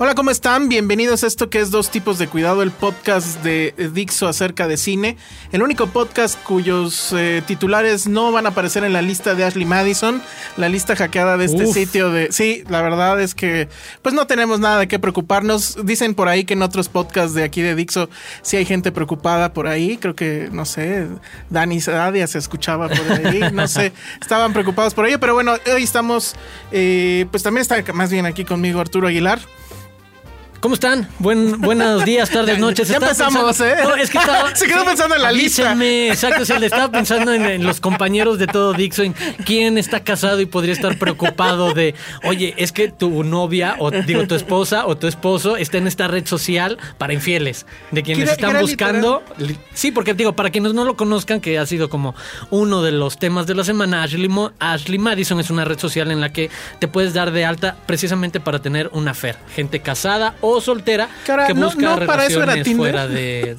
Hola, ¿cómo están? Bienvenidos a esto que es Dos Tipos de Cuidado, el podcast de Dixo acerca de cine. El único podcast cuyos eh, titulares no van a aparecer en la lista de Ashley Madison, la lista hackeada de este Uf. sitio de... Sí, la verdad es que pues no tenemos nada de qué preocuparnos. Dicen por ahí que en otros podcasts de aquí de Dixo sí hay gente preocupada por ahí. Creo que, no sé, Dani Sadia se escuchaba por ahí. No sé, estaban preocupados por ello. Pero bueno, hoy estamos... eh, pues también está más bien aquí conmigo Arturo Aguilar. ¿Cómo están? Buen, buenos días, tardes, noches. Ya empezamos, pensando- ¿eh? No, es que estaba- Se quedó pensando en la lista. Avísenme, exacto. O sea, le estaba pensando en, en los compañeros de todo Dixon, quién está casado y podría estar preocupado de, oye, es que tu novia, o digo, tu esposa o tu esposo está en esta red social para infieles, de quienes están buscando. Sí, porque digo, para quienes no lo conozcan, que ha sido como uno de los temas de la semana, Ashley, Mo- Ashley Madison es una red social en la que te puedes dar de alta precisamente para tener una fer, gente casada o soltera Que no- busca no, para eso era relaciones Tinder. fuera de...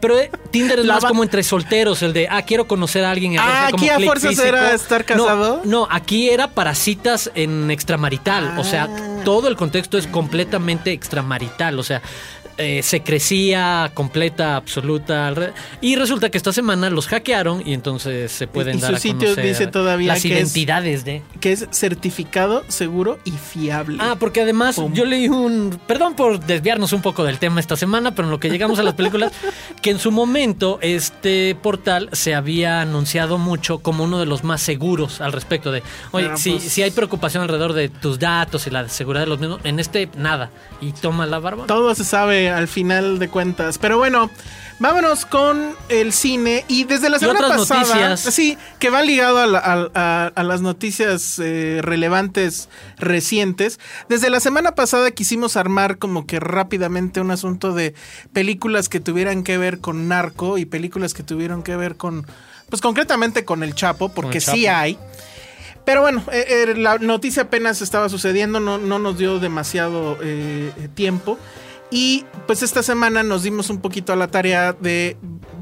Pero eh, Tinder es La más va- como entre solteros, el de, ah, quiero conocer a alguien. y Ah, como aquí a clic fuerzas era estar No, casado. No, aquí era para citas en extramarital. O sea, Ah. todo el contexto es completamente extramarital. O sea, eh, secrecía completa, absoluta. Y resulta que esta semana los hackearon y entonces se pueden y dar su a sitio conocer dice todavía las que es- identidades de... Que es certificado, seguro y fiable. Ah, porque además Pum. yo leí un. Perdón por desviarnos un poco del tema esta semana, pero en lo que llegamos a las películas, que en su momento este portal se había anunciado mucho como uno de los más seguros al respecto de. Oye, Pero, si, pues- si hay preocupación alrededor de tus datos y la seguridad de los mismos, en este nada. Y toma la barba. Todo se sabe al final de cuentas. Pero bueno, vámonos con el cine. Y desde la semana pasada. noticias. Sí, que va ligado a, la- a- a- a las noticias eh, relevantes recientes. Desde la semana pasada quisimos armar como que rápidamente un asunto de películas que tuvieran que ver con narco y películas que tuvieron que ver con. Pues concretamente con el Chapo, porque el sí hay. Pero bueno, eh, eh, la noticia apenas estaba sucediendo, no, no nos dio demasiado eh, tiempo. Y pues esta semana nos dimos un poquito a la tarea de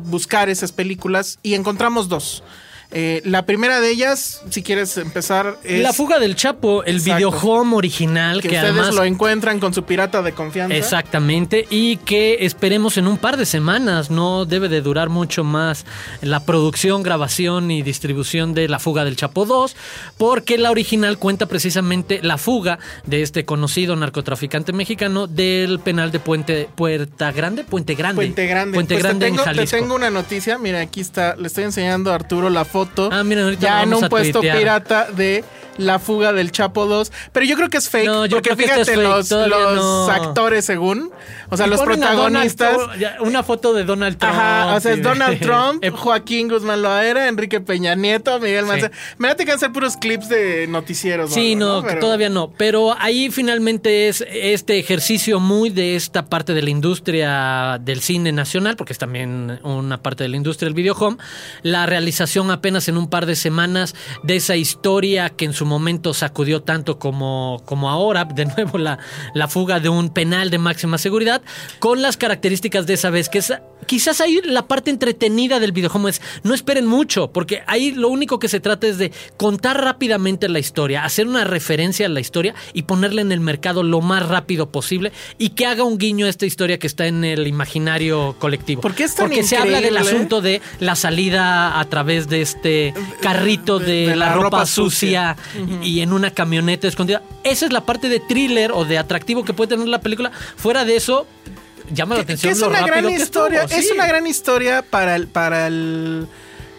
buscar esas películas y encontramos dos. Eh, la primera de ellas, si quieres empezar, es La fuga del Chapo, el Exacto. videohome original que, que, ustedes además lo encuentran con su pirata de confianza. Exactamente, y que esperemos en un par de semanas, no debe de durar mucho más la producción, grabación y distribución de La fuga del Chapo 2, porque la original cuenta precisamente la fuga de este conocido narcotraficante mexicano del penal de Puente Puerta Grande, Puente Grande. Puente Grande. Puente Pues te Grande tengo, en te Jalisco. tengo una noticia. Mira, aquí está. Le estoy enseñando a Arturo la foto. Ah, mira, ahorita ya en un puesto tuitear. pirata de la fuga del Chapo 2. Pero yo creo que es fake. No, yo porque creo que esto es fíjate, fake, los, todavía los no. actores, según. O sea, los protagonistas. Una foto de Donald Trump. Ajá, o sea, es Donald Trump, Eh, Joaquín Guzmán Loera, Enrique Peña Nieto, Miguel Mancera. Me da que ser puros clips de noticieros. Sí, algo, no, Pero- todavía no. Pero ahí finalmente es este ejercicio muy de esta parte de la industria del cine nacional, porque es también una parte de la industria del videohome. La realización apenas en un par de semanas de esa historia que en su su momento sacudió tanto como, como ahora, de nuevo la, la fuga de un penal de máxima seguridad, con las características de esa vez, que es quizás ahí la parte entretenida del videojuego es no esperen mucho, porque ahí lo único que se trata es de contar rápidamente la historia, hacer una referencia a la historia y ponerla en el mercado lo más rápido posible y que haga un guiño a esta historia que está en el imaginario colectivo. ¿Por qué es tan Porque se habla del asunto de la salida a través de este carrito de, de- de la, la ropa, ropa sucia, y en una camioneta escondida. Esa es la parte de thriller o de atractivo que puede tener la película. Fuera de eso, llama la atención que es lo una rápido gran historia estuvo, es sí. una gran historia para el para el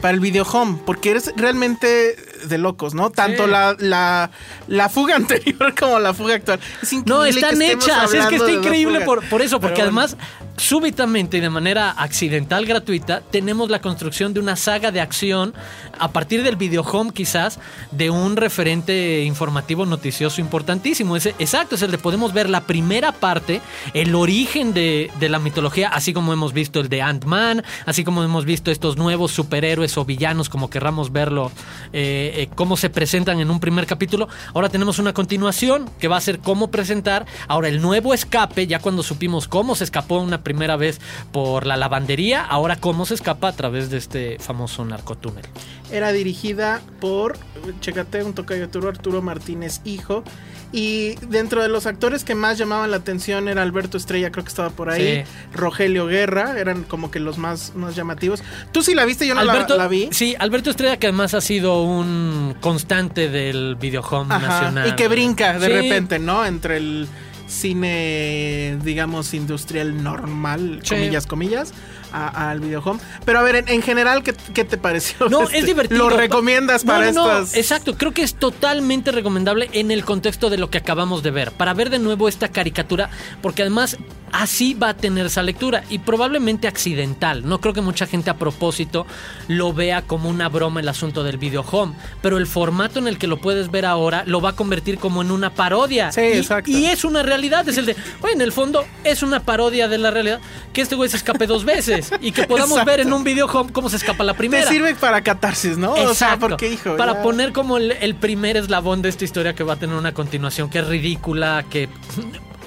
para el videohome porque es realmente de locos no tanto Sí. la, la la fuga anterior como la fuga actual es increíble No, están hechas. Es que está increíble por, por eso, porque Pero bueno. Súbitamente y de manera accidental, gratuita, tenemos la construcción de una saga de acción a partir del videohome, quizás, de un referente informativo noticioso importantísimo. Exacto, es el de podemos ver la primera parte, el origen de, de la mitología, así como hemos visto el de Ant-Man, así como hemos visto estos nuevos superhéroes o villanos, como querramos verlo, eh, eh, cómo se presentan en un primer capítulo. Ahora tenemos una continuación que va a ser cómo presentar. Ahora el nuevo escape, ya cuando supimos cómo se escapó una primera vez por la lavandería, ahora cómo se escapa a través de este famoso narcotúnel. era dirigida por chécate un tocayo Arturo Arturo Martínez hijo y dentro de los actores que más llamaban la atención era Alberto Estrella, creo que estaba por ahí, Sí. Rogelio Guerra, eran como que los más, más llamativos. Tú sí la viste, yo no la- Alberto, la, vi. Sí, Alberto Estrella, que además ha sido un constante del videohome Ajá, nacional. y que brinca de Sí. repente, ¿no? Entre el cine, digamos, industrial normal, Sí. comillas, comillas, al videohome. Pero a ver, en, en general, ¿qué, qué te pareció? No, Este, es divertido. ¿Lo recomiendas para no, no, estas? Exacto, creo que es totalmente recomendable en el contexto de lo que acabamos de ver. Para ver de nuevo esta caricatura, porque además así va a tener esa lectura y probablemente accidental. No creo que mucha gente a propósito lo vea como una broma el asunto del videohome, pero el formato en el que lo puedes ver ahora lo va a convertir como en una parodia. Sí, Y- exacto. Y es una realidad, es el de, bueno, en el fondo es una parodia de la realidad, que este güey se escape dos veces y que podamos Exacto. ver en un videohome cómo se escapa la primera. Te sirve para catarsis, ¿no? O sea, Exacto. porque, hijo. Para ya- poner como el, el primer eslabón de esta historia que va a tener una continuación que es ridícula, que.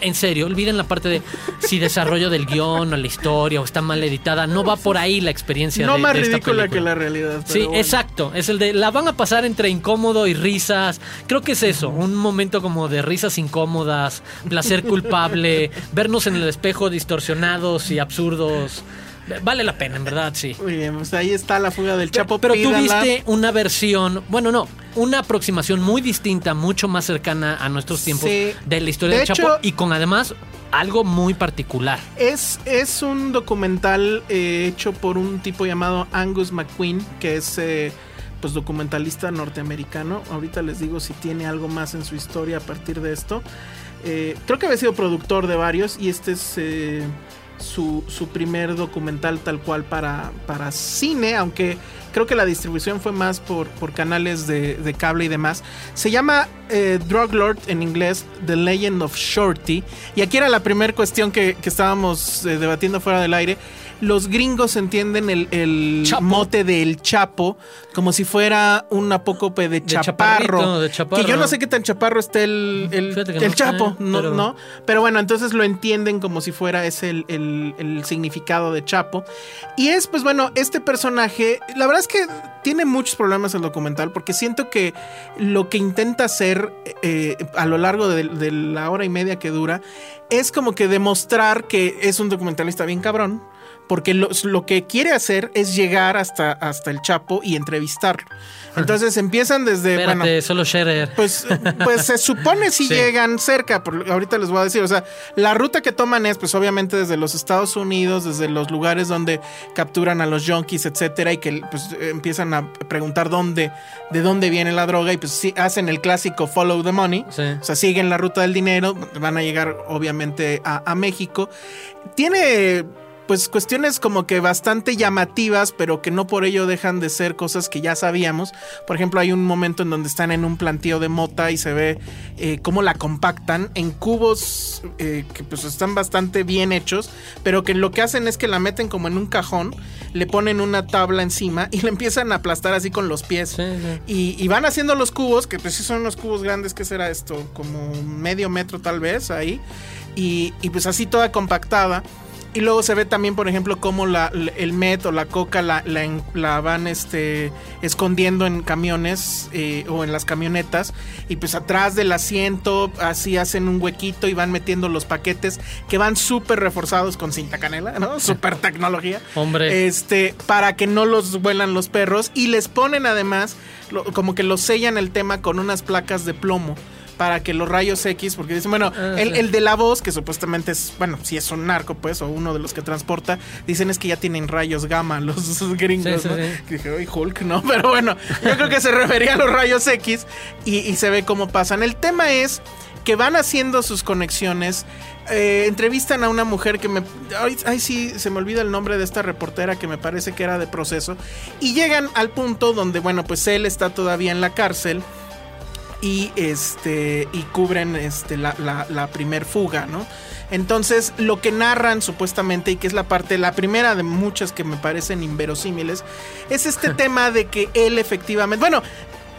En serio, olviden la parte de si desarrollo del guion o la historia o está mal editada. No va por ahí la experiencia No de, más de esta ridícula que la realidad. Sí, bueno. exacto. Es el de la van a pasar entre incómodo y risas. Creo que es eso, un momento como de risas incómodas, placer culpable, vernos en el espejo distorsionados y absurdos. Vale la pena, en verdad, sí. Muy bien, pues ahí está la fuga del Chapo. Pero tú pídanla. viste una versión, bueno, no, una aproximación muy distinta, mucho más cercana a nuestros tiempos Sí. de la historia De del Chapo hecho- y con además algo muy particular. Es, es un documental eh, hecho por un tipo llamado Angus McQueen, que es eh, pues documentalista norteamericano. Ahorita les digo si tiene algo más en su historia a partir de esto. Eh, creo que había sido productor de varios y este es eh, su, su primer documental tal cual para, para cine, aunque creo que la distribución fue más por, por canales de, de cable y demás. Se llama eh, Drug Lord en inglés, The Legend of Shorty. Y aquí era la primera cuestión que, que estábamos eh, debatiendo fuera del aire. Los gringos entienden el, el Chapo. mote del Chapo como si fuera un apócope de, chaparro. chaparrito, de chaparro. Que yo no sé qué tan chaparro esté el, el, Fíjate que el no sé, Chapo, no, pero- no. Pero bueno, entonces lo entienden como si fuera ese el, el- el significado de Chapo. Y es, pues bueno, este personaje, la verdad es que tiene muchos problemas el documental porque siento que lo que intenta hacer eh, a lo largo de, de la hora y media que dura es como que demostrar que es un documentalista bien cabrón. Porque lo, lo que quiere hacer es llegar hasta, hasta el Chapo y entrevistarlo. Entonces empiezan desde... Espérate, bueno, solo Scherer. pues, pues se supone si Sí. llegan cerca, por- ahorita les voy a decir, o sea, la ruta que toman es pues obviamente desde los Estados Unidos, desde los lugares donde capturan a los junkies, etcétera, y que pues empiezan a preguntar dónde, de dónde viene la droga, y pues sí, hacen el clásico follow the money, Sí. o sea, siguen la ruta del dinero, van a llegar obviamente a, a México. Tiene pues cuestiones como que bastante llamativas, pero que no por ello dejan de ser cosas que ya sabíamos. Por ejemplo, hay un momento en donde están en un plantío de mota y se ve eh, cómo la compactan en cubos eh, que pues están bastante bien hechos, pero que lo que hacen es que la meten como en un cajón, le ponen una tabla encima y le empiezan a aplastar así con los pies. Sí, sí. Y, y van haciendo los cubos, que pues sí son unos cubos grandes, ¿qué será esto? Como medio metro tal vez ahí. Y, y pues así toda compactada. Y luego se ve también, por ejemplo, cómo la, el Met o la Coca la, la, en- la van este, escondiendo en camiones eh, o en las camionetas. Y pues atrás del asiento, así hacen un huequito y van metiendo los paquetes que van súper reforzados con cinta canela, ¿no? Súper tecnología. Hombre. Este, para que no los vuelan los perros. Y les ponen además, lo- como que los sellan el tema con unas placas de plomo. Para que los rayos X, porque dicen, bueno, Ah, el, sí. el de la voz, que supuestamente es, bueno, si es un narco, pues, o uno de los que transporta, dicen es que ya tienen rayos gamma los gringos, Sí, sí, ¿no? Y dije, oye, Hulk, no, pero bueno, yo creo que se refería a los rayos X y, y se ve cómo pasan. El tema es que van haciendo sus conexiones. eh, entrevistan a una mujer que me. Ay, ay, sí, se me olvida el nombre de esta reportera que me parece que era de proceso. Y llegan al punto donde, bueno, pues él está todavía en la cárcel y este y cubren este la, la, la primer fuga, ¿no? Entonces, lo que narran supuestamente, y que es la parte, la primera de muchas que me parecen inverosímiles, es este tema de que él efectivamente, bueno,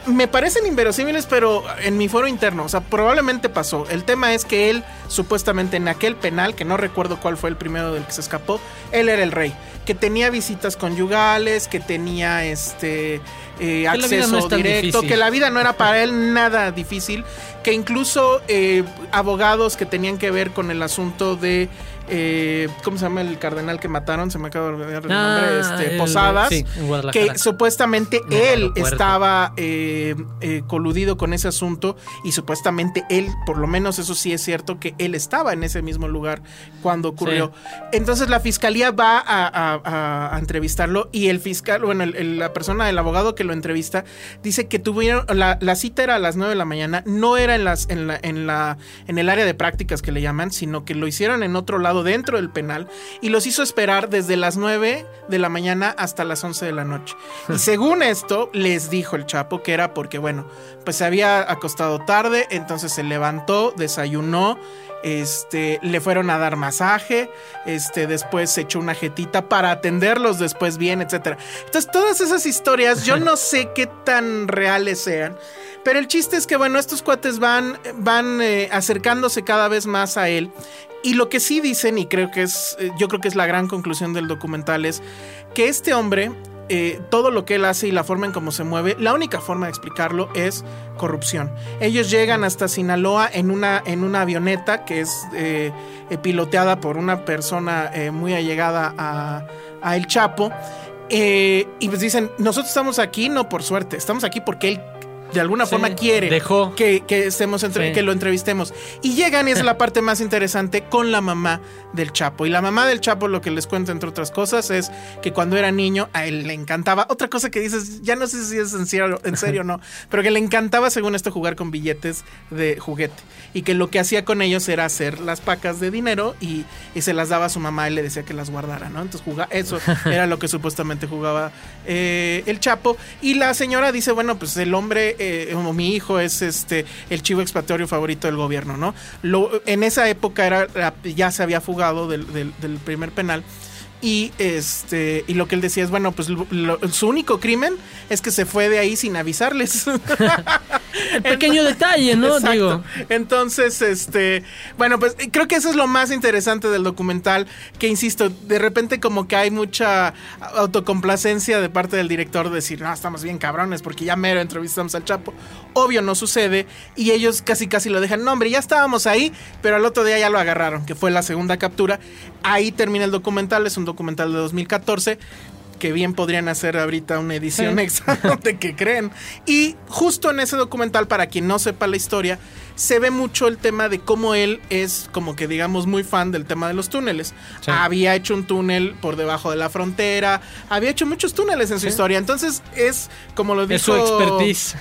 me parecen inverosímiles, pero en mi foro interno, o sea, probablemente pasó. El tema es que él, supuestamente en aquel penal, que no recuerdo cuál fue el primero del que se escapó, él era el rey, que tenía visitas conyugales, que tenía este eh, acceso no directo, que la vida no era para él nada difícil, que incluso eh, abogados que tenían que ver con el asunto de eh, ¿cómo se llama el cardenal que mataron? Se me acaba de olvidar el Ah, nombre, este, el- Posadas, sí, en Guadalajara. que supuestamente No él estaba eh, eh, coludido con ese asunto y supuestamente él, por lo menos eso sí es cierto, que él estaba en ese mismo lugar cuando ocurrió. Entonces la fiscalía va a, a- a- a entrevistarlo y el fiscal, bueno, el- el- la persona, el abogado que lo entrevista, dice que tuvieron, la, la cita era a las 9 de la mañana, no era en, las, en, la, en, la, en el área de prácticas que le llaman, sino que lo hicieron en otro lado dentro del penal y los hizo esperar desde las 9 de la mañana hasta las 11 de la noche. Y según esto, les dijo el Chapo que era porque, bueno, pues se había acostado tarde, entonces se levantó, desayunó, este, le fueron a dar masaje, este, después se echó una jetita para atenderlos después bien, etcétera. Entonces, todas esas historias, yo no sé qué tan reales sean. Pero el chiste es que, bueno, estos cuates van, van eh, acercándose cada vez más a él. Y lo que sí dicen, y creo que es, eh, yo creo que es la gran conclusión del documental, es que este hombre, eh, todo lo que él hace y la forma en cómo se mueve, la única forma de explicarlo es corrupción. Ellos llegan hasta Sinaloa en una, en una avioneta que es eh, eh, piloteada por una persona muy allegada a, a El Chapo. y pues dicen, nosotros estamos aquí no por suerte, estamos aquí porque él de alguna Sí, forma quiere dejó. que, que estemos entre- Sí. que lo entrevistemos. Y llegan, y es la parte más interesante, con la mamá del Chapo. Y la mamá del Chapo, lo que les cuento, entre otras cosas, es que cuando era niño, a él le encantaba. Otra cosa que dices, ya no sé si es en serio, en serio o no, pero que le encantaba, según esto, jugar con billetes de juguete. Y que lo que hacía con ellos era hacer las pacas de dinero y, y se las daba a su mamá y le decía que las guardara, ¿no? Entonces jugaba, eso era lo que supuestamente jugaba eh, el Chapo. Y la señora dice, bueno, pues el hombre, eh, mi hijo, es este el chivo expiatorio favorito del gobierno, ¿no? Lo, en esa época era, ya se había fugado del- del primer penal. Y este y lo que él decía es bueno pues lo- lo- su único crimen es que se fue de ahí sin avisarles El pequeño detalle, ¿no? Exacto. Digo, Entonces, este, bueno, pues creo que eso es lo más interesante del documental, que insisto, de repente como que hay mucha autocomplacencia de parte del director de decir, no, estamos bien cabrones porque ya mero entrevistamos al Chapo. Obvio no sucede y ellos casi casi lo dejan, no hombre, ya estábamos ahí, pero al otro día ya lo agarraron, que fue la segunda captura. Ahí termina el documental, es un documental de 2014 que bien podrían hacer ahorita una edición Sí. extra de que creen. Y justo en ese documental, para quien no sepa la historia, se ve mucho el tema de cómo él es como que digamos muy fan del tema de los túneles. Sí. Había hecho un túnel por debajo de la frontera, había hecho muchos túneles en su historia. Entonces es como lo dijo es su expertise.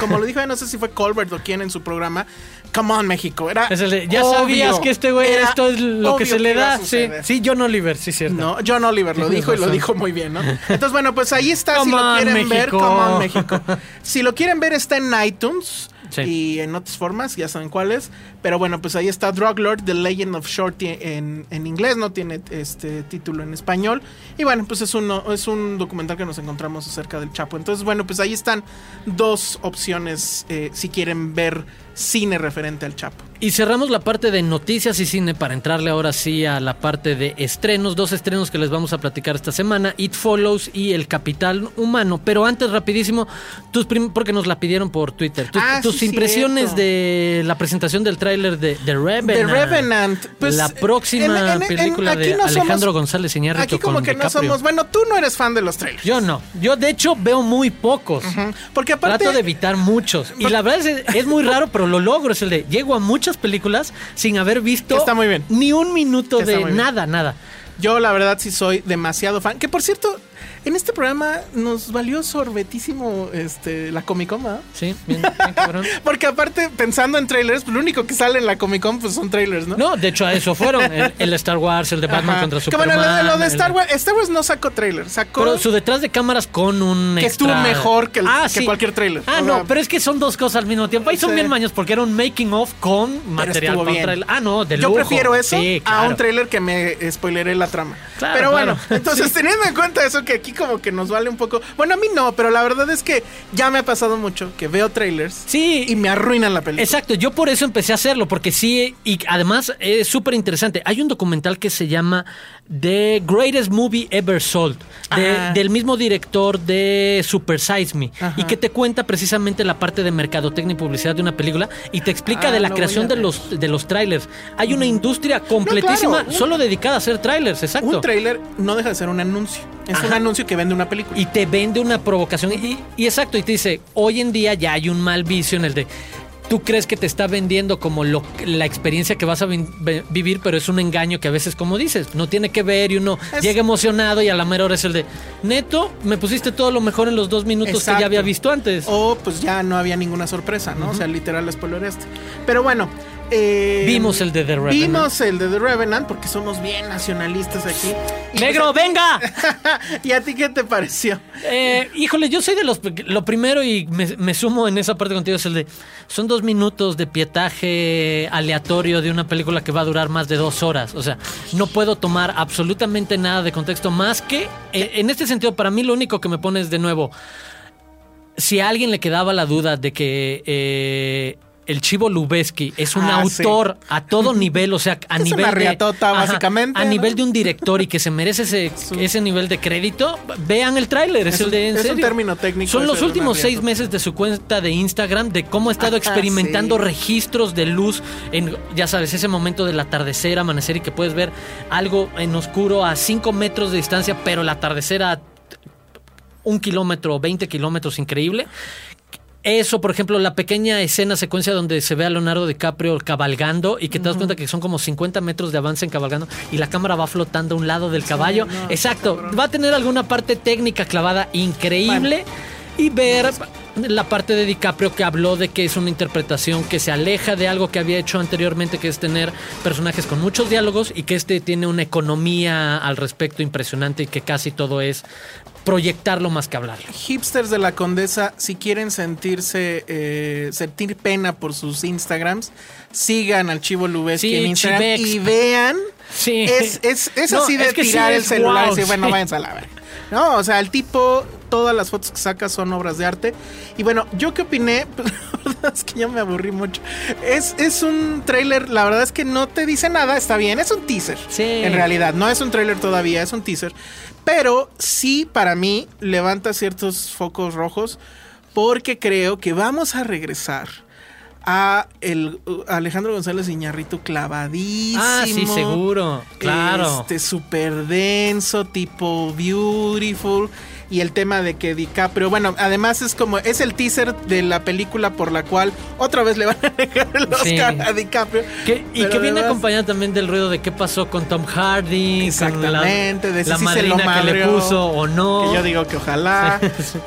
como lo dijo, no sé si fue Colbert o quién en su programa, come on, México. Era Es el de, ya obvio, sabías que este güey esto es lo que se le da. Sí, sí, John Oliver, sí, cierto. No, John Oliver lo dijo y lo dijo muy bien, ¿no? Entonces, bueno, pues ahí está. si lo quieren ver, come on, México. Si lo quieren ver, está en iTunes Sí. y en otras formas, ya saben cuáles. Pero bueno, pues ahí está Drug Lord, The Legend of Shorty en, en inglés, no tiene este título en español. Y bueno, pues es, uno, es un documental que nos encontramos acerca del Chapo. Entonces, bueno, pues ahí están dos opciones eh, si quieren ver cine referente al Chapo. Y cerramos la parte de noticias y cine para entrarle ahora sí a la parte de estrenos. Dos estrenos que les vamos a platicar esta semana: It Follows y El Capital Humano. Pero antes, rapidísimo, tus porque nos la pidieron por Twitter. Tus, Ah, tus sí, impresiones cierto. de la presentación del tráiler de The Revenant. The Revenant. Pues, la próxima en- en- en- película de no Alejandro somos- González Iñárritu Aquí como con que no somos. Bueno, tú no eres fan de los trailers. Yo no. Yo, de hecho, veo muy pocos. Porque aparte. Trato de evitar muchos. Y la verdad es, es muy raro, pero lo logro. Es el de llego a muchas películas sin haber visto está muy bien. ni un minuto de bien. nada, nada. Yo la verdad sí soy demasiado fan. Que por cierto, en este programa nos valió sorbetísimo este, la Comic Con, ¿verdad? Sí, bien, bien cabrón. Porque aparte, pensando en trailers, pues lo único que sale en la Comic Con pues son trailers, ¿no? No, de hecho a eso fueron. El, el Star Wars, el de Batman Ajá. contra Que Superman. bueno, lo de, lo de el- Star Wars, Star Wars no sacó trailer, sacó Pero su detrás de cámaras con un que extra- estuvo mejor que, el- Ah, que sí. cualquier trailer. Ah, O no, sea, pero es que son dos cosas al mismo tiempo. Ahí son Sí. bien maños porque era un making of con material con trailer. Ah, no, de Yo lujo. prefiero eso Sí, a un trailer que me spoileré la trama. Claro, pero bueno, claro. entonces teniendo en cuenta eso que aquí como que nos vale un poco. Bueno, a mí no, pero la verdad es que ya me ha pasado mucho que veo trailers Sí. y me arruinan la película. Exacto, yo por eso empecé a hacerlo, porque sí, y además es súper interesante. Hay un documental que se llama The Greatest Movie Ever Sold, de- del mismo director de Super Size Me, Ajá. y que te cuenta precisamente la parte de mercadotecnia y publicidad de una película y te explica Ah, de la creación de los, de los trailers. Hay una industria completísima claro, solo dedicada a hacer trailers, exacto. Un trailer no deja de ser un anuncio. Es un Ajá. Anuncio que vende una película. y te vende una provocación. Y, y exacto, y te dice, hoy en día ya hay un mal vicio en el de... Tú crees que te está vendiendo como lo- la experiencia que vas a vi- vivir, pero es un engaño que a veces, como dices, no tiene que ver y uno Es- llega emocionado y a la mera hora es el de, neto, me pusiste todo lo mejor en los dos minutos que Exacto. ya había visto antes. O pues ya no había ninguna sorpresa, ¿no? O sea, literal spoiler este. Pero bueno. eh, Vimos el de The Revenant. Vimos el de The Revenant porque somos bien nacionalistas aquí. Y, ¡Negro, venga! ¿Y a ti qué te pareció? Eh, híjole, yo soy de los. Lo primero, y me, me sumo en esa parte contigo, es el de. Son dos minutos de pietaje aleatorio de una película que va a durar más de dos horas. O sea, no puedo tomar absolutamente nada de contexto más que. eh, en este sentido, para mí, lo único que me pone es de nuevo. Si a alguien le quedaba la duda de que. eh, el Chivo Lubeski es un Ah, sí. autor a todo nivel, o sea, a Es nivel una de riatota, Ajá, básicamente, a ¿no? nivel de un director y que se merece ese, ese nivel de crédito, vean el tráiler, es, Es el de en es un término técnico Son los de últimos seis meses de su cuenta de Instagram de cómo ha estado Ajá, experimentando sí. registros de luz en, ya sabes, ese momento del atardecer, amanecer y que puedes ver algo en oscuro a cinco metros de distancia, pero el atardecer a un kilómetro o 20 kilómetros, increíble. Eso, por ejemplo, la pequeña escena, secuencia donde se ve a Leonardo DiCaprio cabalgando y que te das cuenta que son como 50 metros de avance en cabalgando y la cámara va flotando a un lado del caballo. no, Exacto, va a tener alguna parte técnica clavada increíble y ver la parte de DiCaprio que habló de que es una interpretación que se aleja de algo que había hecho anteriormente, que es tener personajes con muchos diálogos y que este tiene una economía al respecto impresionante y que casi todo es proyectarlo más que hablarlo. Hipsters de la Condesa, si quieren sentirse, eh, sentir pena por sus Instagrams, sigan al Chivo Lubeski Sí, en Instagram Chivex. y vean. Sí. Es, es, es No, así de es que sí tirar el celular wow, y decir, bueno, sí. váyanse a la verga. No, o sea, el tipo, todas las fotos que saca son obras de arte. Y bueno, ¿yo qué opiné? Pues, la verdad es que ya me aburrí mucho. Es, es un tráiler, la verdad es que no te dice nada, está bien, es un teaser. Sí. En realidad, no es un tráiler todavía, es un teaser. Pero sí, para mí, levanta ciertos focos rojos porque creo que vamos a regresar a el uh, Alejandro González Iñarrito clavadísimo. Ah, sí, seguro. Claro. Este súper denso, tipo beautiful. Y el tema de que DiCaprio, bueno, además es como, es el teaser de la película por la cual otra vez le van a negar el Oscar Sí. a DiCaprio. Y que viene acompañado también del ruido de qué pasó con Tom Hardy, Exactamente, con de la, si la sí se lo madrina que le puso o no. Que yo digo que ojalá.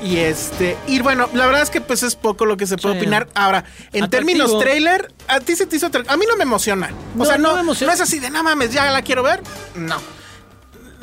Y este, y bueno, la verdad es que pues es poco lo que se puede Sí. opinar. Ahora, en Atractivo. términos trailer, a ti se te hizo A mí no me emociona. O No, sea, no no, me emociona. no es así de no mames, ya la quiero ver. No.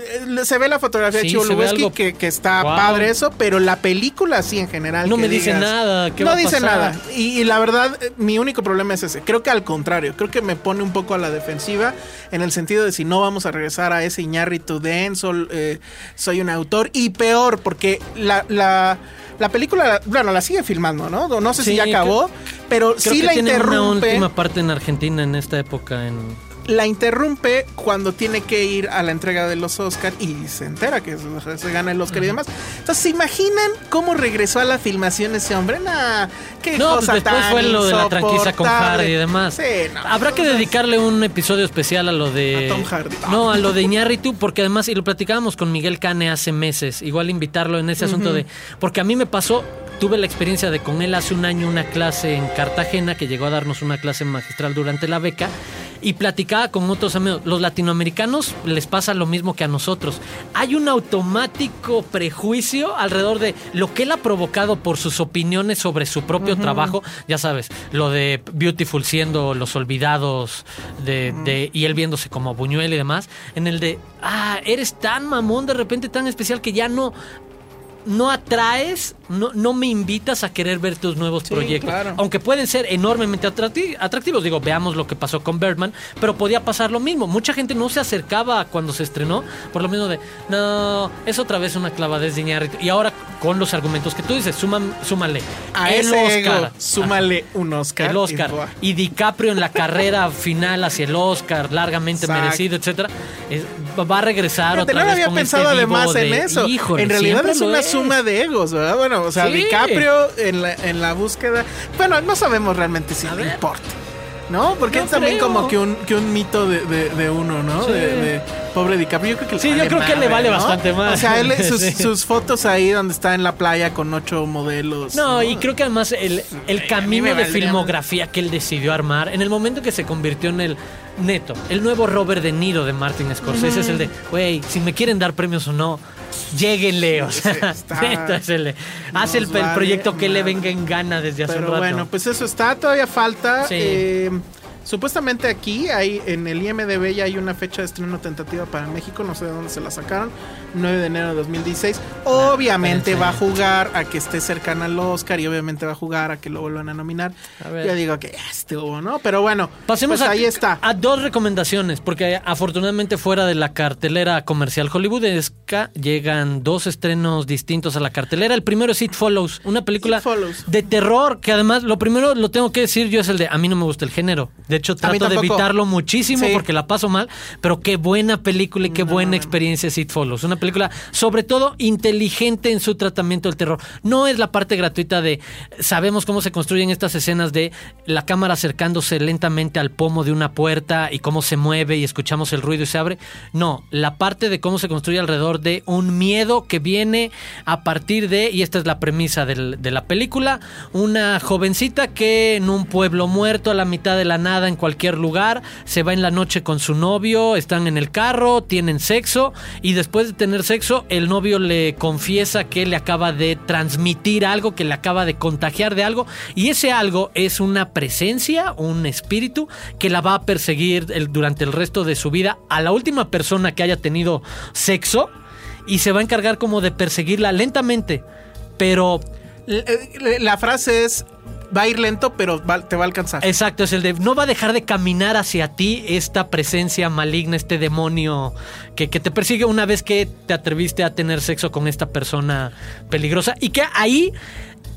Eh, Se ve la fotografía Sí, de Chivo que, que está Wow. padre eso, pero la película sí en general. No me dice nada, ¿qué no va a dice pasar? nada. Y, y la verdad, eh, mi único problema es ese. Creo que al contrario, creo que me pone un poco a la defensiva en el sentido de si no vamos a regresar a ese Iñárritu denso, eh, soy un autor. Y peor, porque la, la, la película, bueno, la sigue filmando, ¿no? No sé Sí, si ya acabó, pero Creo sí que la tiene una interrumpe. última parte en Argentina en esta época. En... La interrumpe cuando tiene que ir a la entrega de los Oscar y se entera que se, se gana el Oscar y demás. Entonces, ¿se imaginan cómo regresó a la filmación ese hombre? Nah, qué No, pues después tan fue lo de la tranquiza con. Hardy y demás. Sí, no, Habrá que dedicarle un episodio especial a lo de. A Tom Hardy. No, a lo de Iñárritu, porque además, y lo platicábamos con Miguel Cane hace meses, igual invitarlo en ese asunto de. Porque a mí me pasó, tuve la experiencia de con él hace un año una clase en Cartagena, que llegó a darnos una clase magistral durante la beca. Y platicaba con otros amigos. Los latinoamericanos les pasa lo mismo que a nosotros. Hay un automático prejuicio alrededor de lo que él ha provocado por sus opiniones sobre su propio trabajo. Ya sabes, lo de Beautiful siendo los olvidados de, de- y él viéndose como Buñuel y demás. En el de, ah, eres tan mamón de repente, tan especial que ya no no atraes, no, no me invitas a querer ver tus nuevos Sí, proyectos. claro. Aunque pueden ser enormemente atracti- atractivos. Digo, veamos lo que pasó con Birdman, pero podía pasar lo mismo. Mucha gente no se acercaba cuando se estrenó, por lo menos de, no, es otra vez una clavadez de Iñárritu. Y ahora, con los argumentos que tú dices, suman, súmale. A el ese ego, Oscar. súmale un Oscar. El Oscar. y DiCaprio en la carrera final hacia el Oscar, largamente Exacto. merecido, etcétera. Es- va a regresar Fíjate, otra no vez había con pensado este vivo además en eso. Híjole, en realidad es una suma de egos, ¿verdad? Bueno, o sea, Sí. DiCaprio en la, en la búsqueda. Bueno, no sabemos realmente si le importa. ¿No? Porque es también creo. como que un, que un mito de, de- de uno, ¿no? Sí. De, de pobre DiCaprio. Yo creo que le Sí, yo creo que le madre, vale ¿no? bastante más. O sea, él, sus, Sí. sus fotos ahí donde está en la playa con ocho modelos. No, y creo que además el, el camino de valdría filmografía que él decidió armar, en el momento que se convirtió en el neto, el nuevo Robert De Niro de Martin Scorsese es el de, güey, si me quieren dar premios o no, lléguenle, o sea, está- es el haz el, el proyecto que le madre. venga en gana desde hace Pero un rato. bueno, pues eso está, todavía falta. Sí. Eh, supuestamente aquí, hay, en el IMDB ya hay una fecha de estreno tentativa para México, no sé de dónde se la sacaron, 9 de enero de 2016. Obviamente espérense. va a jugar a que esté cercana al Oscar y obviamente va a jugar a que lo vuelvan a nominar. A ver. Yo digo que ya estuvo, ¿no? Pero bueno, Pasemos pues a, ahí está. a dos recomendaciones, porque afortunadamente fuera de la cartelera comercial hollywoodesca llegan dos estrenos distintos a la cartelera. El primero es It Follows, una película It Follows. de terror que además lo primero lo tengo que decir yo es el de a mí no me gusta el género. De hecho trato de evitarlo muchísimo Sí. porque la paso mal, pero qué buena película y qué buena experiencia es It Follows. Una película sobre todo inteligente en su tratamiento del terror. No es la parte gratuita de sabemos cómo se construyen estas escenas de la cámara acercándose lentamente al pomo de una puerta y cómo se mueve y escuchamos el ruido y se abre. No, la parte de cómo se construye alrededor de un miedo que viene a partir de, y esta es la premisa del- de la película, una jovencita que en un pueblo muerto a la mitad de la nada en cualquier lugar, se va en la noche con su novio, están en el carro, tienen sexo y después de tener sexo el novio le confiesa que le acaba de transmitir algo, que le acaba de contagiar de algo y ese algo es una presencia, un espíritu que la va a perseguir durante el resto de su vida a la última persona que haya tenido sexo y se va a encargar como de perseguirla lentamente, pero eh, La frase es, va a ir lento, pero va- te va a alcanzar. Exacto, es el de no va a dejar de caminar hacia ti esta presencia maligna, este demonio que, que te persigue una vez que te atreviste a tener sexo con esta persona peligrosa y que ahí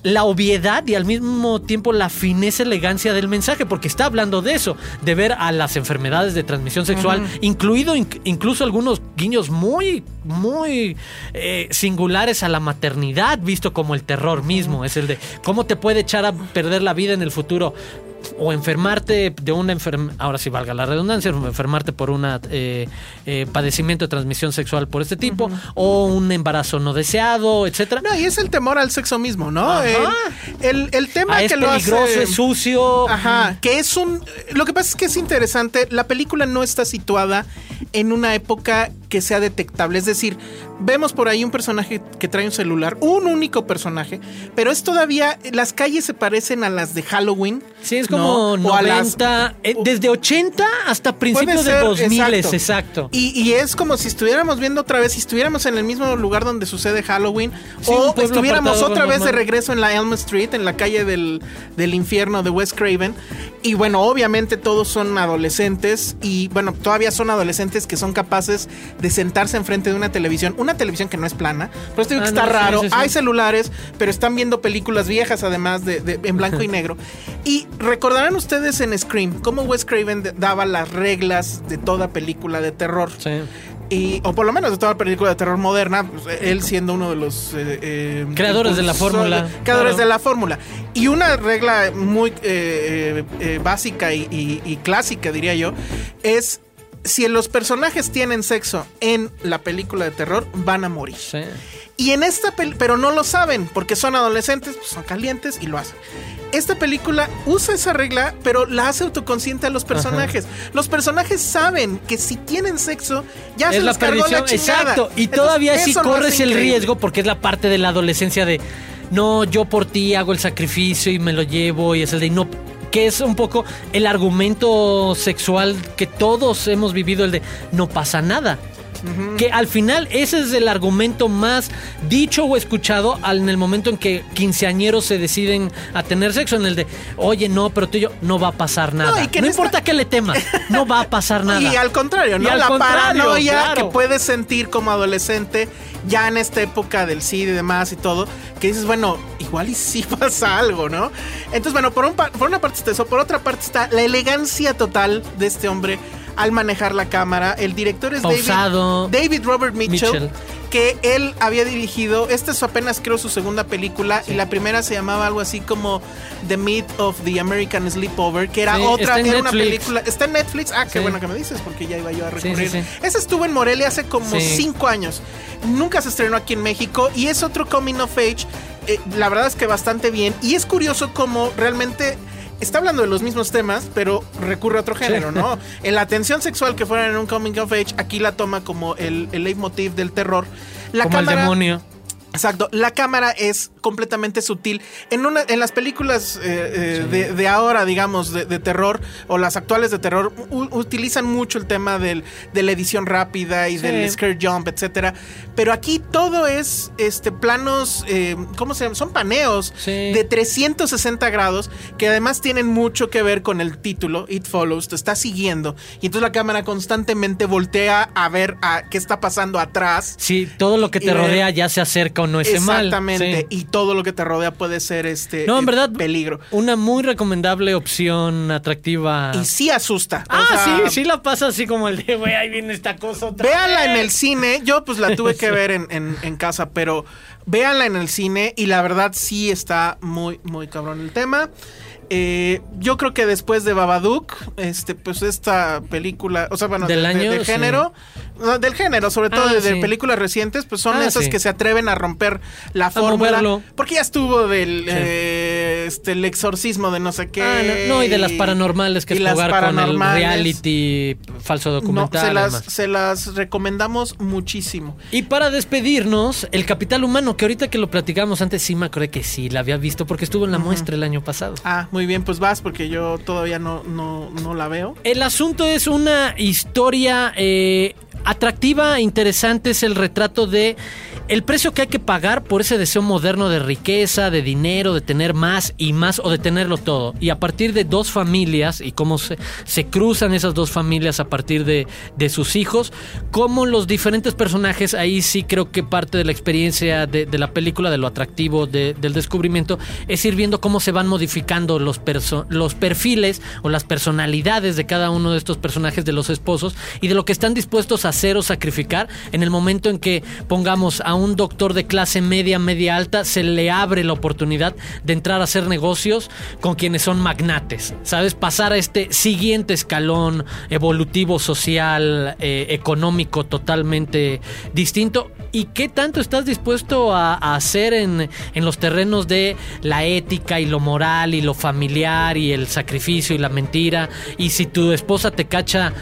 la obviedad y al mismo tiempo la fineza elegancia del mensaje, porque está hablando de eso, de ver a las enfermedades de transmisión sexual, incluido inc- incluso algunos guiños muy, muy eh, singulares a la maternidad, visto como el terror mismo, es el de cómo te puede echar a perder la vida en el futuro o enfermarte de una enfermedad, ahora sí valga la redundancia, enfermarte por un padecimiento de transmisión sexual por este tipo, o un embarazo no deseado, etcétera. No, y es el temor al sexo mismo, ¿no? El, el, el, tema Ah, que es lo peligroso, hace... es sucio. Ajá, que es un... Lo que pasa es que es interesante, la película no está situada en una época que sea detectable, es decir, vemos por ahí un personaje que trae un celular, un único personaje, pero es todavía, las calles se parecen a las de Halloween. Sí, es ¿no? como O a 90, las- eh, desde 80 hasta principios de ser, 2000, exacto. exacto. Y, y es como si estuviéramos viendo otra vez, si estuviéramos en el mismo lugar donde sucede Halloween, Sí, o estuviéramos otra vez de regreso en la Elm Street, en la calle del, del infierno de Wes Craven. Y bueno, obviamente todos son adolescentes y bueno, todavía son adolescentes que son capaces de sentarse enfrente de una televisión, una televisión que no es plana, por eso digo que Ah, está no, raro, sí, sí. hay celulares, pero están viendo películas viejas además de, de- en blanco y negro. Y recordarán ustedes en Scream cómo Wes Craven de- daba las reglas de toda película de terror. Sí. Y, o por lo menos de toda película de terror moderna, pues, él siendo uno de los eh, eh, Creadores de la fórmula, Creadores claro. de la fórmula. Y una regla muy eh, básica y, y- y clásica, diría yo, es si los personajes tienen sexo en la película de terror, van a morir. Sí. Y en esta película, pero no lo saben, porque son adolescentes, pues son calientes y lo hacen. Esta película usa esa regla, pero la hace autoconsciente a los personajes. Los personajes saben que si tienen sexo, ya se es la les cargó la chingada. exacto. Y Entonces, todavía sí eso no corres es el increíble. riesgo porque es la parte de la adolescencia de no, yo por ti hago el sacrificio y me lo llevo y es el de no que es un poco el argumento sexual que todos hemos vivido el de no pasa nada. Que al final ese es el argumento más dicho o escuchado al- en el momento en que quinceañeros se deciden a tener sexo, en el de, oye, no, pero tú y yo, no va a pasar nada. No, que esta- importa que le temas, no va a pasar nada. Y al contrario, ¿no? Y al la contrario, paranoia claro. que puedes sentir como adolescente ya en esta época del SID y demás y todo, que dices, bueno, igual y sí pasa algo, ¿no? Entonces, bueno, por, un pa- por una parte está eso, por otra parte está la elegancia total de este hombre al manejar la cámara. El director es. David, David Robert Mitchell. Mitchell. Que él había dirigido, esta es apenas creo su segunda película y la primera se llamaba algo así como The Myth of the American Sleepover, que era Sí, otra, era una película, está en Netflix, ah, qué Sí. bueno que me dices porque ya iba yo a recurrir. Ese estuvo en Morelia hace como cinco años. Nunca se estrenó aquí en México y es otro coming of age. eh, la verdad es que bastante bien. Y es curioso cómo realmente está hablando de los mismos temas, pero recurre a otro género, ¿no? En la atención sexual que fuera en un coming of age, aquí la toma como el, el leitmotiv del terror. La como el cámara- demonio. Exacto, la cámara es completamente sutil. En una, en las películas eh, eh, de, de ahora, digamos, de, de terror, o las actuales de terror, u- utilizan mucho el tema del, de la edición rápida y Sí. del scare jump, etcétera. Pero aquí todo es este planos, eh, ¿cómo se llaman? Son paneos Sí. de 360 grados, que además tienen mucho que ver con el título, It Follows, te está siguiendo. Y entonces la cámara constantemente voltea a ver a qué está pasando atrás. Sí, todo lo que te rodea ya se acerca o no ese mal. Exactamente. Sí. Y todo lo que te rodea puede ser este No, en verdad, peligro. una muy recomendable opción atractiva. Y sí asusta. O ah, sea, sí, sí la pasa así como el de, güey, ahí viene esta cosa otra Véanla en vez". el cine. Yo pues la tuve que ver en, en- en casa, pero véanla en el cine y la verdad sí está muy, muy cabrón el tema. Eh, yo creo que después de Babadook, este, pues esta película, o sea, bueno, ¿Del de, año? de género, no, del género, sobre todo Ah, de, películas recientes, pues son Ah, esas sí. que se atreven a romper la fórmula. moverlo. Porque ya estuvo del eh, este, el exorcismo de no sé qué. Ah, no, no, y de las paranormales, que y es jugar con el reality falso No, documental. se las, además. se las recomendamos muchísimo. Y para despedirnos, el capital humano, que ahorita que lo platicamos antes, sí me acordé que sí la había visto porque estuvo en la muestra el año pasado. Ah, muy bien, pues vas porque yo todavía no, no, no la veo. El asunto es una historia eh, atractiva, interesante, es el retrato de el precio que hay que pagar por ese deseo moderno de riqueza, de dinero, de tener más y más o de tenerlo todo. Y a partir de dos familias y cómo se, se cruzan esas dos familias a partir de, de sus hijos, cómo los diferentes personajes, ahí sí creo que parte de la experiencia de, de la película, de lo atractivo de- del descubrimiento, es ir viendo cómo se van modificando los, los perfiles o las personalidades de cada uno de estos personajes de los esposos y de lo que están dispuestos a hacer o sacrificar en el momento en que pongamos a un doctor de clase media, media alta, se le abre la oportunidad de entrar a hacer negocios con quienes son magnates, ¿sabes? Pasar a este siguiente escalón evolutivo, social, eh, económico totalmente distinto. ¿Y qué tanto estás dispuesto a, a hacer en, en los terrenos de la ética y lo moral y lo familiar y el sacrificio y la mentira? Y si tu esposa te cacha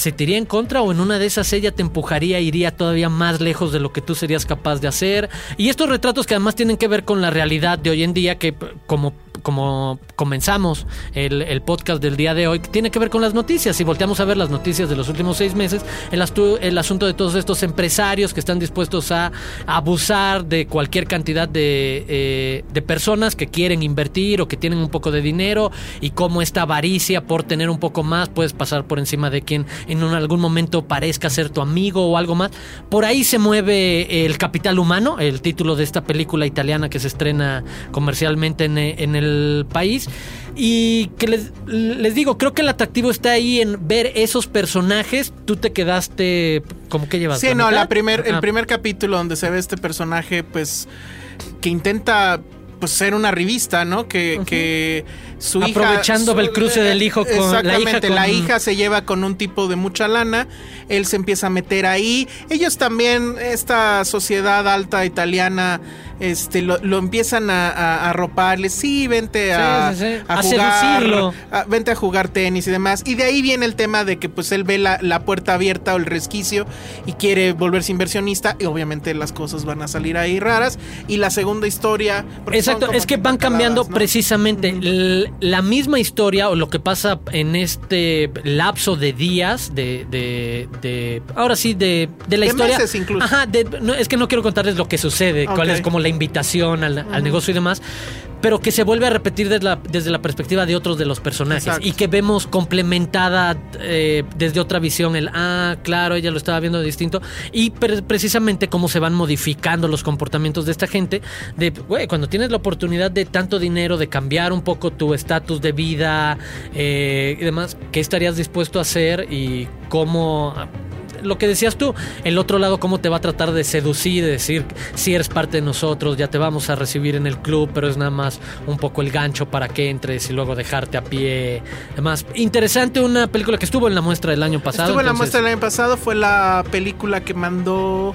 se te iría en contra o en una de esas ella te empujaría, iría todavía más lejos de lo que tú serías capaz de hacer. Y estos retratos que además tienen que ver con la realidad de hoy en día, que como como comenzamos el, el, podcast del día de hoy, tiene que ver con las noticias. Si volteamos a ver las noticias de los últimos seis meses, el, astu el asunto de todos estos empresarios que están dispuestos a, abusar de cualquier cantidad de, eh, de, personas que quieren invertir o que tienen un poco de dinero y cómo esta avaricia por tener un poco más puedes pasar por encima de quien en un, algún momento parezca ser tu amigo o algo más. Por ahí se mueve El Capital Humano, el título de esta película italiana que se estrena comercialmente en, en el país. Y que les, les, digo, creo que el atractivo está ahí en ver esos personajes. Tú te quedaste como que llevas. Sí, no, la primer, el primer capítulo donde se ve este personaje, pues, que intenta pues ser una revista, ¿no? Que, uh -huh. que su hija. Aprovechando su, el cruce del hijo con exactamente, la hija. Con... la hija se lleva con un tipo de mucha lana. Él se empieza a meter ahí. Ellos también, esta sociedad alta italiana este, lo, lo empiezan a, a, arroparle, sí, vente a, sí, sí, sí. a, a jugar, a, vente a jugar tenis y demás. Y de ahí viene el tema de que pues él ve la, la, puerta abierta o el resquicio y quiere volverse inversionista y obviamente las cosas van a salir ahí raras. Y la segunda historia... Exacto, es que van cambiando ¿no? precisamente la misma historia o lo que pasa en este lapso de días de... de, de ahora sí, de, de la de historia... Meses incluso. Ajá, no, es que no quiero contarles lo que sucede, okay. cuál es como la invitación al, al, negocio y demás, pero que se vuelve a repetir desde la, desde la perspectiva de otros de los personajes Exacto. y que vemos complementada eh, desde otra visión el, ah, claro, ella lo estaba viendo distinto y pre precisamente cómo se van modificando los comportamientos de esta gente, de, güey, cuando tienes la oportunidad de tanto dinero, de cambiar un poco tu estatus de vida eh, y demás, ¿qué estarías dispuesto a hacer y cómo lo que decías tú, el otro lado cómo te va a tratar de seducir, de decir si eres parte de nosotros, ya te vamos a recibir en el club, pero es nada más un poco el gancho para que entres y luego dejarte a pie. Además, interesante una película que estuvo en la muestra del año pasado. Estuvo en la muestra del año pasado, fue la película que mandó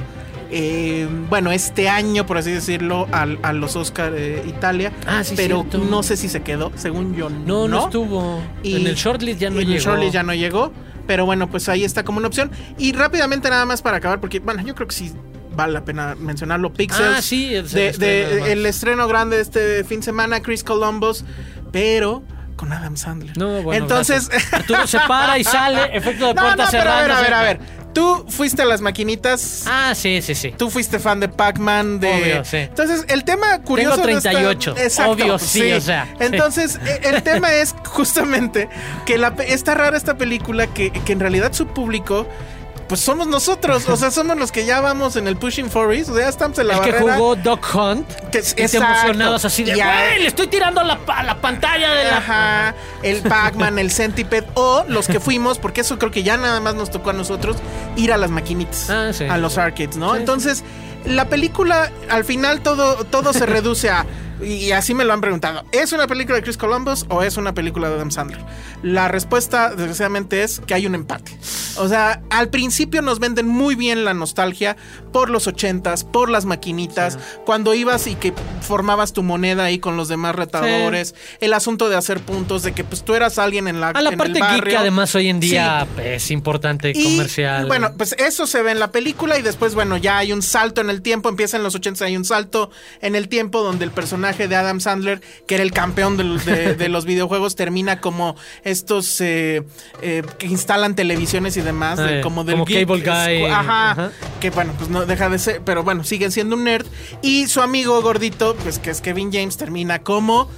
eh, bueno, este año, por así decirlo, a, a los Oscar eh, Italia. Ah, sí, pero cierto. no sé si se quedó, según yo. No, no, no estuvo. Y en el shortlist ya no en llegó. el shortlist ya no llegó. Pero bueno, pues ahí está como una opción. Y rápidamente nada más para acabar, porque bueno, yo creo que sí vale la pena mencionarlo. Pixels. Ah, sí, el, de, de, el estreno grande de este fin de semana, Chris Columbus. Pero con Adam Sandler. No, bueno, Entonces. Arturo se para y sale, efecto de no, puerta no, cerrada. Pero a ver, a ver, a ver. Tú fuiste a las maquinitas. Ah, sí, sí, sí. Tú fuiste fan de Pac-Man. De... Obvio, sí. Entonces, el tema curioso. Tengo 38. De esta... Exacto, Obvio, sí, sí, o sea. Entonces, sí. el tema es justamente que la, está rara esta película que, que en realidad su público pues somos nosotros, o sea, somos los que ya vamos en el Pushing Forties, o sea, ya estamos en la el barrera. que jugó Doc Hunt, que, que te emocionabas así de, güey, le estoy tirando a la, a la pantalla de la... Ajá, el Pac-Man, el Centipede, o los que fuimos, porque eso creo que ya nada más nos tocó a nosotros, ir a las maquinitas, ah, sí. a los arcades, ¿no? Sí, Entonces, la película, al final todo, todo se reduce a... Y así me lo han preguntado. ¿Es una película de Chris Columbus o es una película de Adam Sandler? La respuesta, desgraciadamente, es que hay un empate. O sea, al principio nos venden muy bien la nostalgia por los ochentas, por las maquinitas, sí. cuando ibas y que formabas tu moneda ahí con los demás retadores, sí. el asunto de hacer puntos, de que pues tú eras alguien en la A la en parte el barrio. geek, además, hoy en día sí. es importante y, comercial. Bueno, pues eso se ve en la película y después, bueno, ya hay un salto en el tiempo, empieza en los ochentas, hay un salto en el tiempo donde el personaje de Adam Sandler, que era el campeón de, de, de los videojuegos, termina como estos eh, eh, que instalan televisiones y demás, de, como del como geek, Cable Guy. Ajá, ajá, que bueno, pues no deja de ser, pero bueno, sigue siendo un nerd. Y su amigo gordito, pues que es Kevin James, termina como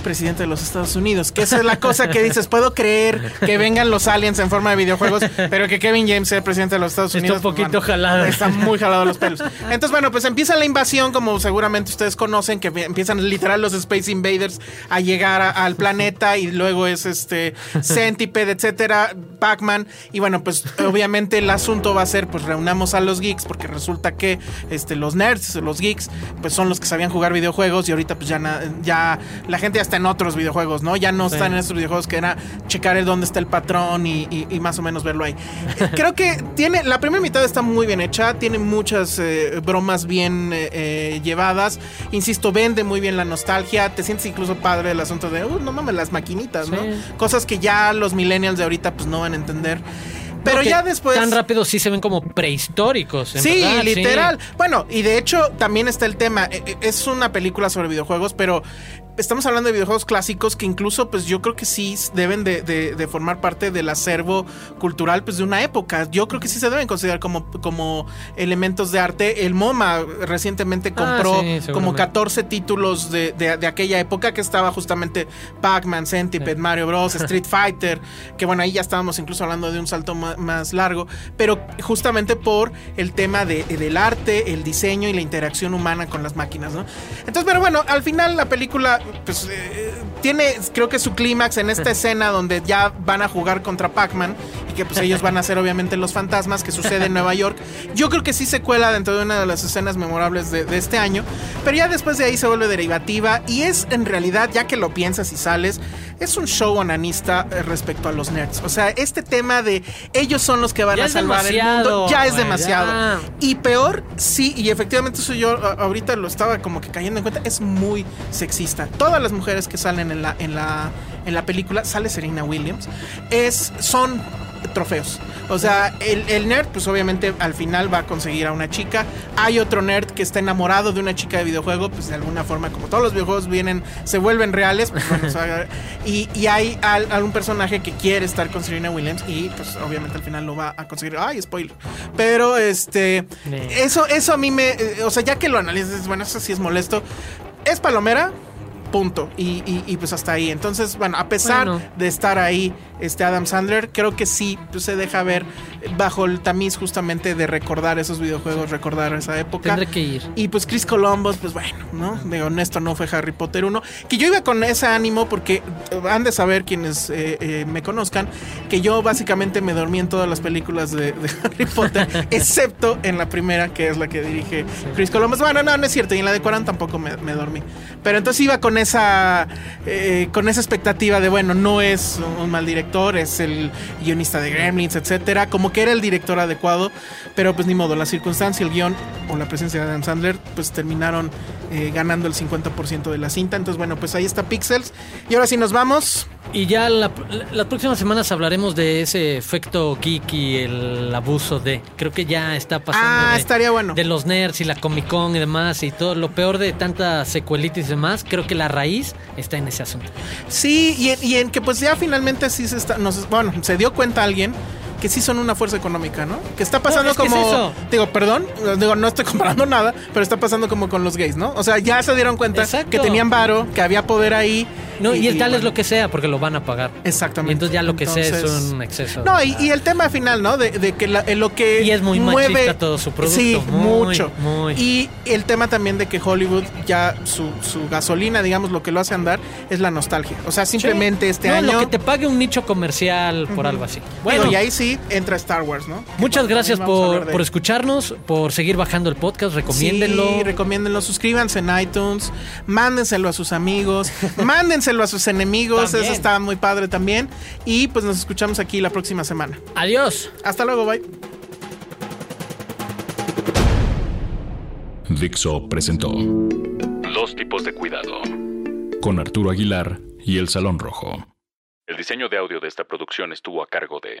presidente de los Estados Unidos. Que esa es la cosa que dices, puedo creer que vengan los aliens en forma de videojuegos, pero que Kevin James sea presidente de los Estados Unidos. Está un poquito jalado. Está muy jalado los pelos. Entonces, bueno, pues empieza la invasión, como seguramente ustedes conocen, que empiezan literal los Space Invaders a llegar a, al planeta y luego es este Centipede, etcétera. Pac-Man. Y bueno, pues obviamente el asunto va a ser, pues reunamos a los geeks, porque resulta que este, los nerds, los geeks, pues son los que sabían jugar videojuegos y ahorita pues ya, na- ya la gente ya está en otros videojuegos, ¿no? Ya no están en estos videojuegos que era checar el dónde está el patrón y, y- y más o menos verlo ahí. Creo que tiene, la primera mitad está muy bien hecha, tiene muchas eh, bromas bien eh, eh, llevadas, insisto, vende muy bien la nostalgia, te sientes incluso padre el asunto de, uh, no mames, las maquinitas, ¿no? Cosas que ya los millennials de ahorita pues no van a entender. Pero ya después... Tan rápido sí se ven como prehistóricos. en Sí, verdad, literal. Bueno, y de hecho también está el tema. Es una película sobre videojuegos, pero estamos hablando de videojuegos clásicos que incluso pues yo creo que sí deben de, de- de formar parte del acervo cultural pues de una época. Yo creo que sí se deben considerar como, como elementos de arte. El MoMA recientemente Ah, compró sí, como seguramente. 14 títulos de, de- aquella época que estaba justamente Pac-Man, Centipede, Mario Bros, Street Fighter, que bueno, ahí ya estábamos incluso hablando de un salto más largo, pero justamente por el tema de- del arte, el diseño y la interacción humana con las máquinas, ¿no? Entonces, pero bueno, al final la película, pues, eh, tiene, creo que su clímax en esta escena donde ya van a jugar contra Pac-Man y que pues ellos van a ser obviamente los fantasmas que sucede en Nueva York. Yo creo que sí se cuela dentro de una de las escenas memorables de, de este año, pero ya después de ahí se vuelve derivativa y es en realidad, ya que lo piensas y sales, es un show onanista eh, respecto a los nerds. O sea, este tema de ellos son los que van Ya a salvar el mundo, ya es demasiado. ya. Y peor, sí, y efectivamente eso yo ahorita lo estaba como que cayendo en cuenta, es muy sexista. Todas las mujeres que salen en la, en la, en la película, sale Serena Williams, es, son trofeos. O sea, el, el nerd, pues obviamente al final va a conseguir a una chica. Hay otro nerd que está enamorado de una chica de videojuego, pues de alguna forma, como todos los videojuegos vienen, se vuelven reales. pues, bueno, o sea, y, y hay al- algún personaje que quiere estar con Serena Williams y pues obviamente al final lo va a conseguir. Ay, spoiler. Pero este, eso, eso a mí me, eh, o sea, ya que lo analizas, bueno, eso sí es molesto. Es palomera, punto. Y, y- y, pues hasta ahí. Entonces, bueno, a pesar Bueno. de estar ahí este Adam Sandler, creo que sí pues, se deja ver bajo el tamiz justamente de recordar esos videojuegos, recordar esa época. Tendré que ir. Y pues Chris Columbus, pues bueno, ¿no? De honesto no fue Harry Potter 1. Que yo iba con ese ánimo porque eh, han de saber quienes eh, eh, me conozcan que yo básicamente me dormí en todas las películas de, de Harry Potter, excepto en la primera, que es la que dirige Chris Columbus. Bueno, no, no es cierto. Y en la de Coran tampoco me, me dormí. Pero entonces iba con esa, eh, con esa expectativa de, bueno, no es un mal director, es el guionista de Gremlins, etcétera. Como que era el director adecuado, pero pues ni modo, la circunstancia, el guion o la presencia de Adam Sandler, pues terminaron eh, ganando el 50% de la cinta. Entonces, bueno, pues ahí está Pixels. Y ahora sí nos vamos. Y ya la- las próximas semanas hablaremos de ese efecto geek y el abuso de. Creo que ya está pasando. Ah, de, estaría bueno. De los nerds y la Comic Con y demás y todo. Lo peor de tanta secuelitis y demás, creo que la raíz está en ese asunto. Sí, y en, y en que pues ya finalmente sí se está, nos, bueno, se dio cuenta alguien que sí son una fuerza económica, ¿no? Que está pasando es que es como, eso. digo, perdón, digo, no estoy comparando nada, pero está pasando como con los gays, ¿no? O sea, ya se dieron cuenta Exacto. que tenían varo, que había poder ahí. No, y, el tal es lo que sea, porque lo van a pagar. Exactamente. Y entonces ya lo que sea es un exceso. No, y, y el tema final, ¿no? De, de que la- en lo que Y es muy mueve machista todo su producto, Sí, muy, mucho. muy. Y el tema también de que Hollywood ya su, su gasolina, digamos, lo que lo hace andar es la nostalgia. O sea, simplemente este No, año. Lo que te pague un nicho comercial por algo así. Bueno, Bueno, y ahí sí entra Star Wars, ¿no? muchas Bueno, gracias por, por escucharnos, por seguir bajando el podcast. Recomiéndenlo. Sí, recomiéndenlo, suscríbanse en iTunes, mándenselo a sus amigos, mándenselo a sus enemigos, También. eso está muy padre también. Y pues nos escuchamos aquí la próxima semana. Adiós. Hasta luego, bye. Dixo presentó Dos tipos de cuidado. con Arturo Aguilar y El Salón Rojo. El diseño de audio de esta producción estuvo a cargo de